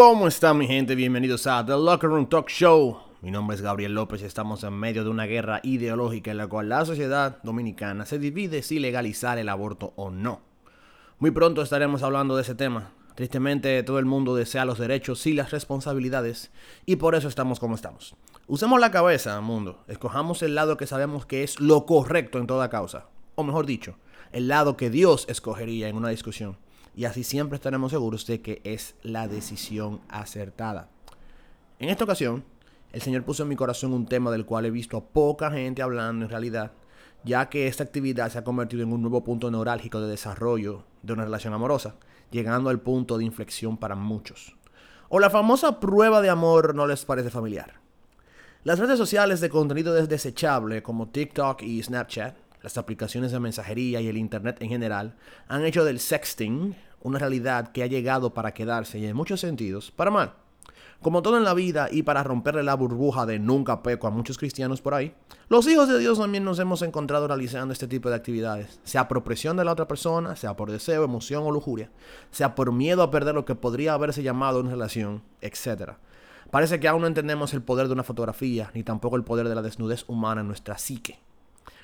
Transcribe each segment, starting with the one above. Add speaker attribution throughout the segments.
Speaker 1: ¿Cómo está mi gente? Bienvenidos a The Locker Room Talk Show. Mi nombre es Gabriel López y estamos en medio de una guerra ideológica en la cual la sociedad dominicana se divide si legalizar el aborto o no. Muy pronto estaremos hablando de ese tema. Tristemente todo el mundo desea los derechos y las responsabilidades y por eso estamos como estamos. Usemos la cabeza, mundo. Escojamos el lado que sabemos que es lo correcto en toda causa. O mejor dicho, el lado que Dios escogería en una discusión y así siempre estaremos seguros de que es la decisión acertada. En esta ocasión, el Señor puso en mi corazón un tema del cual he visto a poca gente hablando en realidad, ya que esta actividad se ha convertido en un nuevo punto neurálgico de desarrollo de una relación amorosa, llegando al punto de inflexión para muchos. O la famosa prueba de amor no les parece familiar. Las redes sociales de contenido desechable como TikTok y Snapchat, las aplicaciones de mensajería y el Internet en general, han hecho del sexting una realidad que ha llegado para quedarse y en muchos sentidos para mal. Como todo en la vida y para romperle la burbuja de nunca peco a muchos cristianos por ahí, los hijos de Dios también nos hemos encontrado realizando este tipo de actividades, sea por presión de la otra persona, sea por deseo, emoción o lujuria, sea por miedo a perder lo que podría haberse llamado una relación, etc. Parece que aún no entendemos el poder de una fotografía, ni tampoco el poder de la desnudez humana en nuestra psique.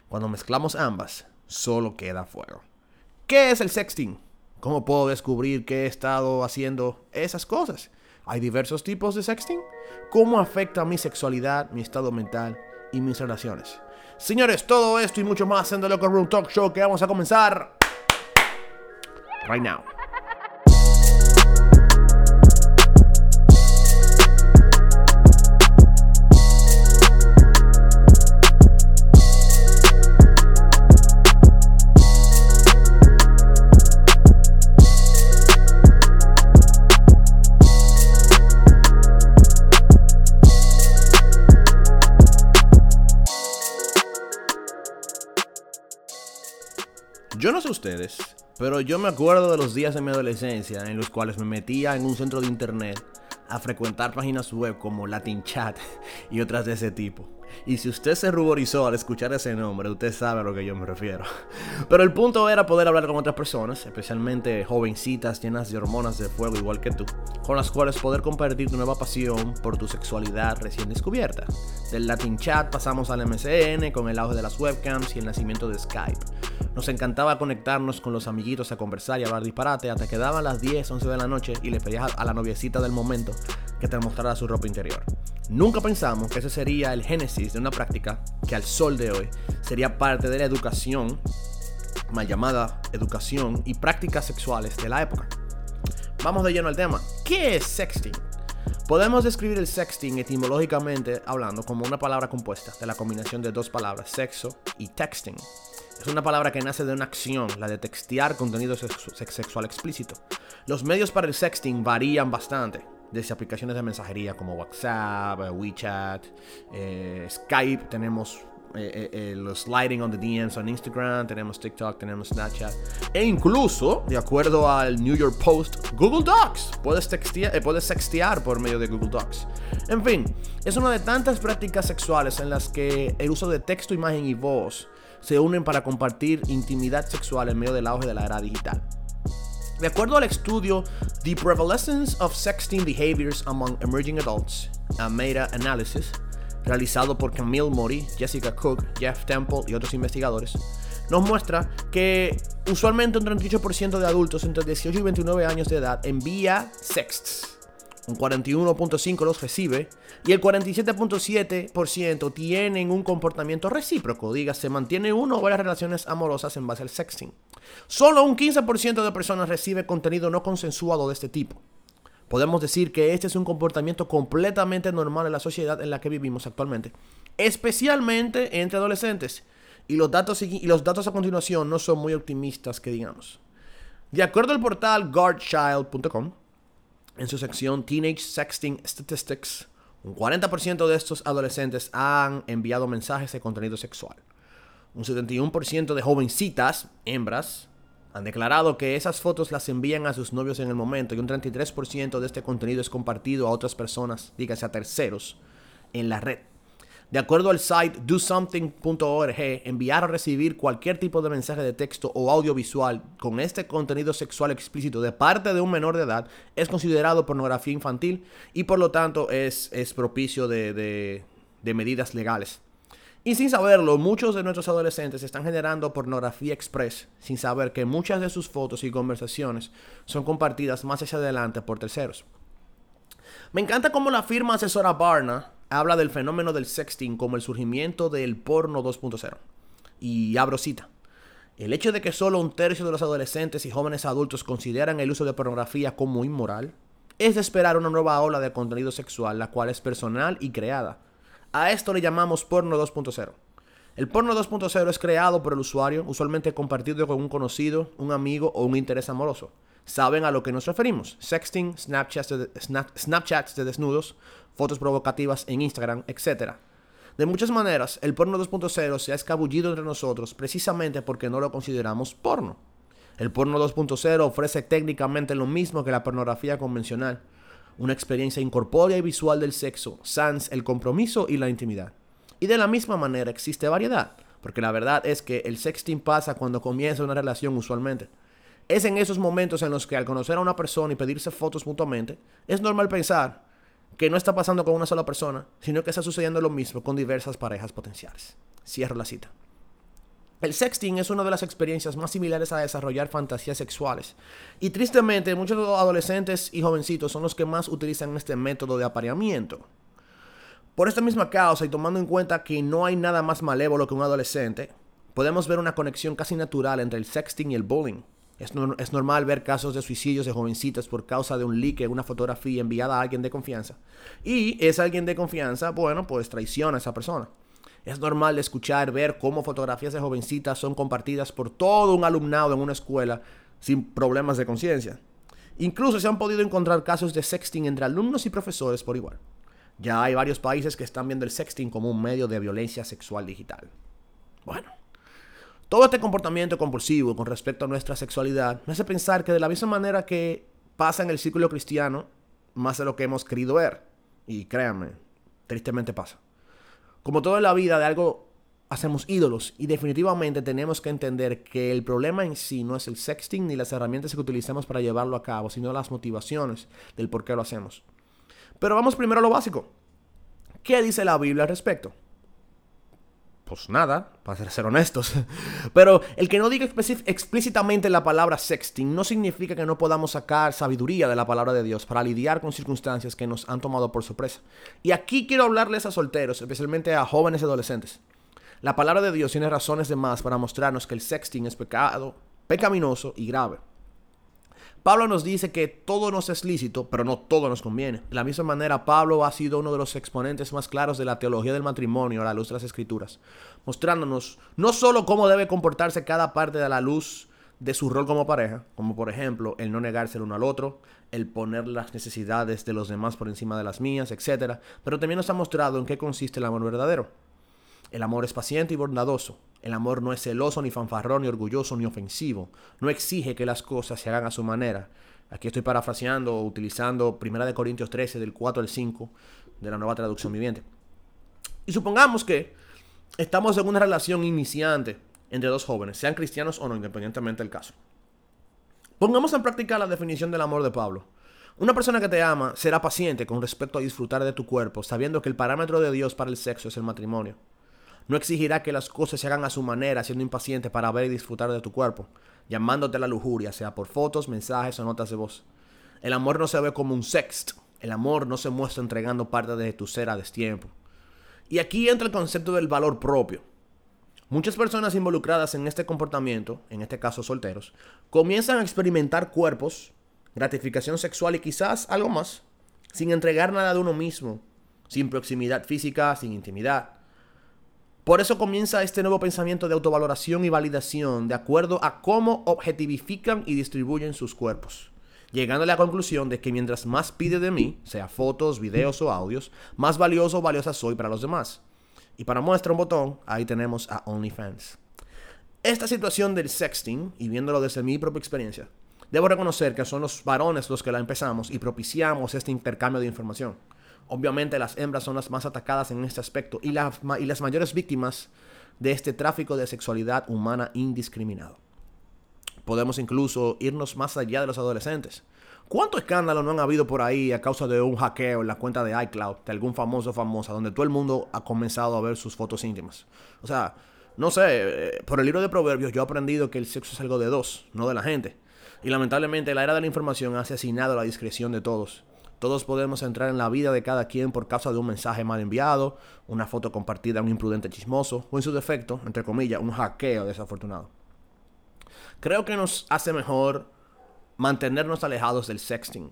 Speaker 1: Cuando mezclamos ambas, solo queda fuego. ¿Qué es el sexting? ¿Cómo puedo descubrir que he estado haciendo esas cosas? ¿Hay diversos tipos de sexting? ¿Cómo afecta mi sexualidad, mi estado mental y mis relaciones? Señores, todo esto y mucho más en The Local Room Talk Show que vamos a comenzar right now. Yo no sé ustedes, pero yo me acuerdo de los días de mi adolescencia en los cuales me metía en un centro de internet a frecuentar páginas web como Latin Chat y otras de ese tipo. Y si usted se ruborizó al escuchar ese nombre, usted sabe a lo que yo me refiero. Pero el punto era poder hablar con otras personas, especialmente jovencitas llenas de hormonas de fuego igual que tú, con las cuales poder compartir tu nueva pasión por tu sexualidad recién descubierta. Del Latin Chat pasamos al MCN con el auge de las webcams y el nacimiento de Skype. Nos encantaba conectarnos con los amiguitos a conversar y hablar disparate hasta que daban las 10, 11 de la noche y le pedías a la noviecita del momento que te mostrara su ropa interior. Nunca pensamos que ese sería el génesis de una práctica que al sol de hoy sería parte de la educación, mal llamada educación y prácticas sexuales de la época. Vamos de lleno al tema. ¿Qué es sexting? Podemos describir el sexting etimológicamente hablando como una palabra compuesta de la combinación de dos palabras, sexo y texting. Es una palabra que nace de una acción, la de textear contenido sexual explícito. Los medios para el sexting varían bastante, desde aplicaciones de mensajería como WhatsApp, eh, WeChat, eh, Skype, tenemos eh, los sliding on the DMs en Instagram, tenemos TikTok, tenemos Snapchat. E incluso, de acuerdo al New York Post, Google Docs. Puedes, textear, puedes sextear por medio de Google Docs. En fin, es una de tantas prácticas sexuales en las que el uso de texto, imagen y voz se unen para compartir intimidad sexual en medio del auge de la era digital. De acuerdo al estudio The Prevalence of Sexting Behaviors Among Emerging Adults, a Meta Analysis, realizado por Camille Mori, Jessica Cook, Jeff Temple y otros investigadores, nos muestra que usualmente un 38% de adultos entre 18 y 29 años de edad envía sexts. Un 41.5% los recibe y el 47.7% tienen un comportamiento recíproco, dígase, mantiene uno o varias relaciones amorosas en base al sexting. Solo un 15% de personas recibe contenido no consensuado de este tipo. Podemos decir que este es un comportamiento completamente normal en la sociedad en la que vivimos actualmente, especialmente entre adolescentes. Y los datos, y los datos a continuación no son muy optimistas que digamos. De acuerdo al portal guardchild.com, en su sección Teenage Sexting Statistics, un 40% de estos adolescentes han enviado mensajes de contenido sexual. Un 71% de jovencitas, hembras, han declarado que esas fotos las envían a sus novios en el momento y un 33% de este contenido es compartido a otras personas, dígase a terceros, en la red. De acuerdo al site dosomething.org, enviar o recibir cualquier tipo de mensaje de texto o audiovisual con este contenido sexual explícito de parte de un menor de edad es considerado pornografía infantil y por lo tanto es, es propicio de, de medidas legales. Y sin saberlo, muchos de nuestros adolescentes están generando pornografía express sin saber que muchas de sus fotos y conversaciones son compartidas más hacia adelante por terceros. Me encanta cómo la firma asesora Barna habla del fenómeno del sexting como el surgimiento del porno 2.0. Y abro cita. El hecho de que solo un tercio de los adolescentes y jóvenes adultos consideran el uso de pornografía como inmoral es de esperar una nueva ola de contenido sexual, la cual es personal y creada. A esto le llamamos porno 2.0. El porno 2.0 es creado por el usuario, usualmente compartido con un conocido, un amigo o un interés amoroso saben a lo que nos referimos. Sexting, Snapchats de, desnudos, fotos provocativas en Instagram, etc. De muchas maneras, el porno 2.0 se ha escabullido entre nosotros precisamente porque no lo consideramos porno. El porno 2.0 ofrece técnicamente lo mismo que la pornografía convencional, una experiencia incorpórea y visual del sexo, sans el compromiso y la intimidad. Y de la misma manera existe variedad, porque la verdad es que el sexting pasa cuando comienza una relación usualmente. Es en esos momentos en los que al conocer a una persona y pedirse fotos mutuamente, es normal pensar que no está pasando con una sola persona, sino que está sucediendo lo mismo con diversas parejas potenciales. Cierro la cita. El sexting es una de las experiencias más similares a desarrollar fantasías sexuales. Y tristemente, muchos adolescentes y jovencitos son los que más utilizan este método de apareamiento. Por esta misma causa y tomando en cuenta que no hay nada más malévolo que un adolescente, podemos ver una conexión casi natural entre el sexting y el bullying. Es, normal ver casos de suicidios de jovencitas por causa de un leak una fotografía enviada a alguien de confianza. Y es alguien de confianza, bueno, pues traiciona a esa persona. Es normal escuchar, ver cómo fotografías de jovencitas son compartidas por todo un alumnado en una escuela sin problemas de conciencia. Incluso se han podido encontrar casos de sexting entre alumnos y profesores por igual. Ya hay varios países que están viendo el sexting como un medio de violencia sexual digital. Bueno, todo este comportamiento compulsivo con respecto a nuestra sexualidad me hace pensar que de la misma manera que pasa en el círculo cristiano, más de lo que hemos querido ver. Y créanme, tristemente pasa. Como todo en la vida, de algo hacemos ídolos y definitivamente tenemos que entender que el problema en sí no es el sexting ni las herramientas que utilicemos para llevarlo a cabo, sino las motivaciones del por qué lo hacemos. Pero vamos primero a lo básico. ¿Qué dice la Biblia al respecto? Pues nada, para ser honestos. Pero el que no diga explícitamente la palabra sexting no significa que no podamos sacar sabiduría de la palabra de Dios para lidiar con circunstancias que nos han tomado por sorpresa. Y aquí quiero hablarles a solteros, especialmente a jóvenes adolescentes. La palabra de Dios tiene razones de más para mostrarnos que el sexting es pecado, pecaminoso y grave. Pablo nos dice que todo nos es lícito, pero no todo nos conviene. De la misma manera, Pablo ha sido uno de los exponentes más claros de la teología del matrimonio a la luz de las escrituras, mostrándonos no solo cómo debe comportarse cada parte de la luz de su rol como pareja, como por ejemplo el no negarse el uno al otro, el poner las necesidades de los demás por encima de las mías, etc., pero también nos ha mostrado en qué consiste el amor verdadero. El amor es paciente y bondadoso, el amor no es celoso, ni fanfarrón, ni orgulloso, ni ofensivo. No exige que las cosas se hagan a su manera. Aquí estoy parafraseando utilizando 1 Corintios 13, del 4 al 5, de la nueva traducción viviente. Y supongamos que estamos en una relación iniciante entre dos jóvenes, sean cristianos o no, independientemente del caso. Pongamos en práctica la definición del amor de Pablo. Una persona que te ama será paciente con respecto a disfrutar de tu cuerpo, sabiendo que el parámetro de Dios para el sexo es el matrimonio. No exigirá que las cosas se hagan a su manera, siendo impaciente para ver y disfrutar de tu cuerpo, llamándote a la lujuria, sea por fotos, mensajes o notas de voz. El amor no se ve como un sext. El amor no se muestra entregando parte de tu ser a destiempo. Y aquí entra el concepto del valor propio. Muchas personas involucradas en este comportamiento, en este caso solteros, comienzan a experimentar cuerpos, gratificación sexual y quizás algo más, sin entregar nada de uno mismo, sin proximidad física, sin intimidad. Por eso comienza este nuevo pensamiento de autovaloración y validación de acuerdo a cómo objetivifican y distribuyen sus cuerpos, llegando a la conclusión de que mientras más pide de mí, sea fotos, videos o audios, más valioso o valiosa soy para los demás. Y para muestra un botón, ahí tenemos a OnlyFans. Esta situación del sexting, y viéndolo desde mi propia experiencia, debo reconocer que son los varones los que la empezamos y propiciamos este intercambio de información. Obviamente las hembras son las más atacadas en este aspecto y, y las mayores víctimas de este tráfico de sexualidad humana indiscriminado. Podemos incluso irnos más allá de los adolescentes. ¿Cuánto escándalo no han habido por ahí a causa de un hackeo en la cuenta de iCloud de algún famoso o famosa donde todo el mundo ha comenzado a ver sus fotos íntimas? O sea, no sé, eh, por el libro de Proverbios yo he aprendido que el sexo es algo de dos, no de la gente. Y lamentablemente la era de la información ha asesinado la discreción de todos. Todos podemos entrar en la vida de cada quien por causa de un mensaje mal enviado, una foto compartida a un imprudente chismoso, o en su defecto, entre comillas, un hackeo desafortunado. Creo que nos hace mejor mantenernos alejados del sexting.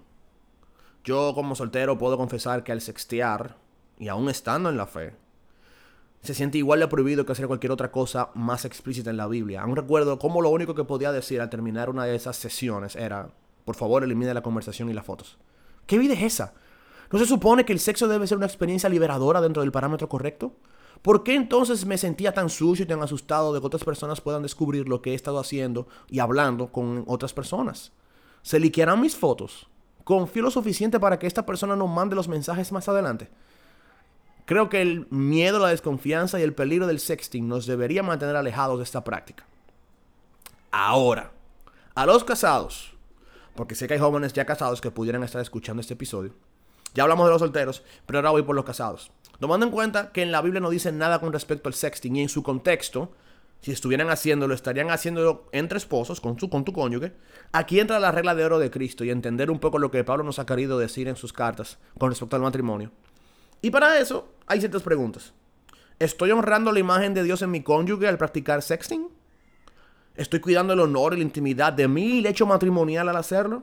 Speaker 1: Yo como soltero puedo confesar que al sextear, y aún estando en la fe, se siente igual de prohibido que hacer cualquier otra cosa más explícita en la Biblia. Aún recuerdo cómo lo único que podía decir al terminar una de esas sesiones era, por favor elimine la conversación y las fotos. ¿Qué vida es esa? ¿No se supone que el sexo debe ser una experiencia liberadora dentro del parámetro correcto? ¿Por qué entonces me sentía tan sucio y tan asustado de que otras personas puedan descubrir lo que he estado haciendo y hablando con otras personas? ¿Se liquearán mis fotos? ¿Confío lo suficiente para que esta persona no mande los mensajes más adelante? Creo que el miedo, la desconfianza y el peligro del sexting nos debería mantener alejados de esta práctica. Ahora, a los casados, porque sé que hay jóvenes ya casados que pudieran estar escuchando este episodio. Ya hablamos de los solteros, pero ahora voy por los casados. Tomando en cuenta que en la Biblia no dice nada con respecto al sexting y en su contexto, si estuvieran haciéndolo, estarían haciéndolo entre esposos, con, su, con tu cónyuge. Aquí entra la regla de oro de Cristo y entender un poco lo que Pablo nos ha querido decir en sus cartas con respecto al matrimonio. Y para eso hay ciertas preguntas. ¿Estoy honrando la imagen de Dios en mi cónyuge al practicar sexting? ¿Estoy cuidando el honor y la intimidad de mi lecho matrimonial al hacerlo?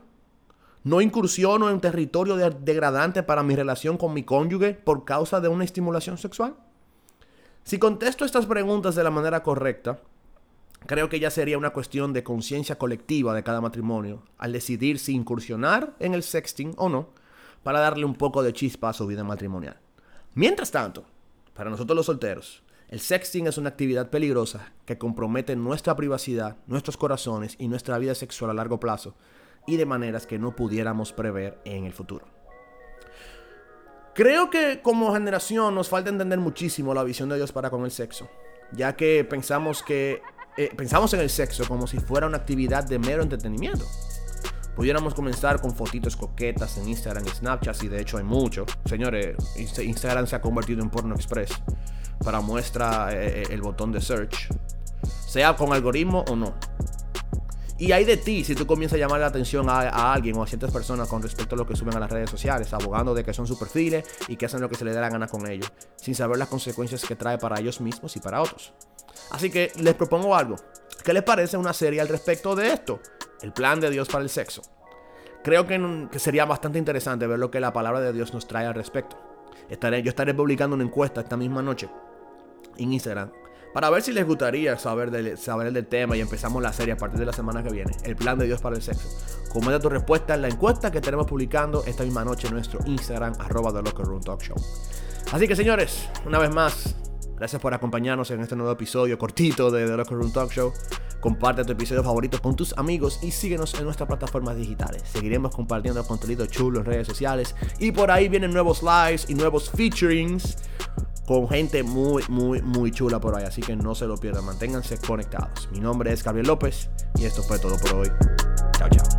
Speaker 1: No incursiono en territorio degradante para mi relación con mi cónyuge por causa de una estimulación sexual. Si contesto estas preguntas de la manera correcta, creo que ya sería una cuestión de conciencia colectiva de cada matrimonio al decidir si incursionar en el sexting o no para darle un poco de chispa a su vida matrimonial. Mientras tanto, para nosotros los solteros, el sexting es una actividad peligrosa que compromete nuestra privacidad, nuestros corazones y nuestra vida sexual a largo plazo y de maneras que no pudiéramos prever en el futuro. Creo que como generación nos falta entender muchísimo la visión de Dios para con el sexo, ya que pensamos que eh, pensamos en el sexo como si fuera una actividad de mero entretenimiento. Pudiéramos comenzar con fotitos coquetas en Instagram y Snapchat, y de hecho hay mucho. Señores, Instagram se ha convertido en porno express. Para muestra eh, eh, el botón de search, sea con algoritmo o no. Y hay de ti si tú comienzas a llamar la atención a, alguien o a ciertas personas con respecto a lo que suben a las redes sociales, abogando de que son sus perfiles y que hacen lo que se les dé la gana con ellos, sin saber las consecuencias que trae para ellos mismos y para otros. Así que les propongo algo. ¿Qué les parece una serie al respecto de esto? El plan de Dios para el sexo. Creo que, sería bastante interesante ver lo que la palabra de Dios nos trae al respecto. Estaré, yo estaré publicando una encuesta esta misma noche en Instagram para ver si les gustaría saber del, saber del tema y empezamos la serie a partir de la semana que viene, el plan de Dios para el sexo. Comenta tu respuesta en la encuesta que estaremos publicando esta misma noche en nuestro Instagram, arroba The Locker Room Talk Show. Así que señores, una vez más, gracias por acompañarnos en este nuevo episodio cortito de The Locker Room Talk Show. Comparte tu episodio favorito con tus amigos y síguenos en nuestras plataformas digitales. Seguiremos compartiendo contenido chulo en redes sociales y por ahí vienen nuevos lives y nuevos featurings con gente muy, muy, muy chula por ahí. Así que no se lo pierdan, manténganse conectados. Mi nombre es Gabriel López y esto fue todo por hoy. Chao, chao.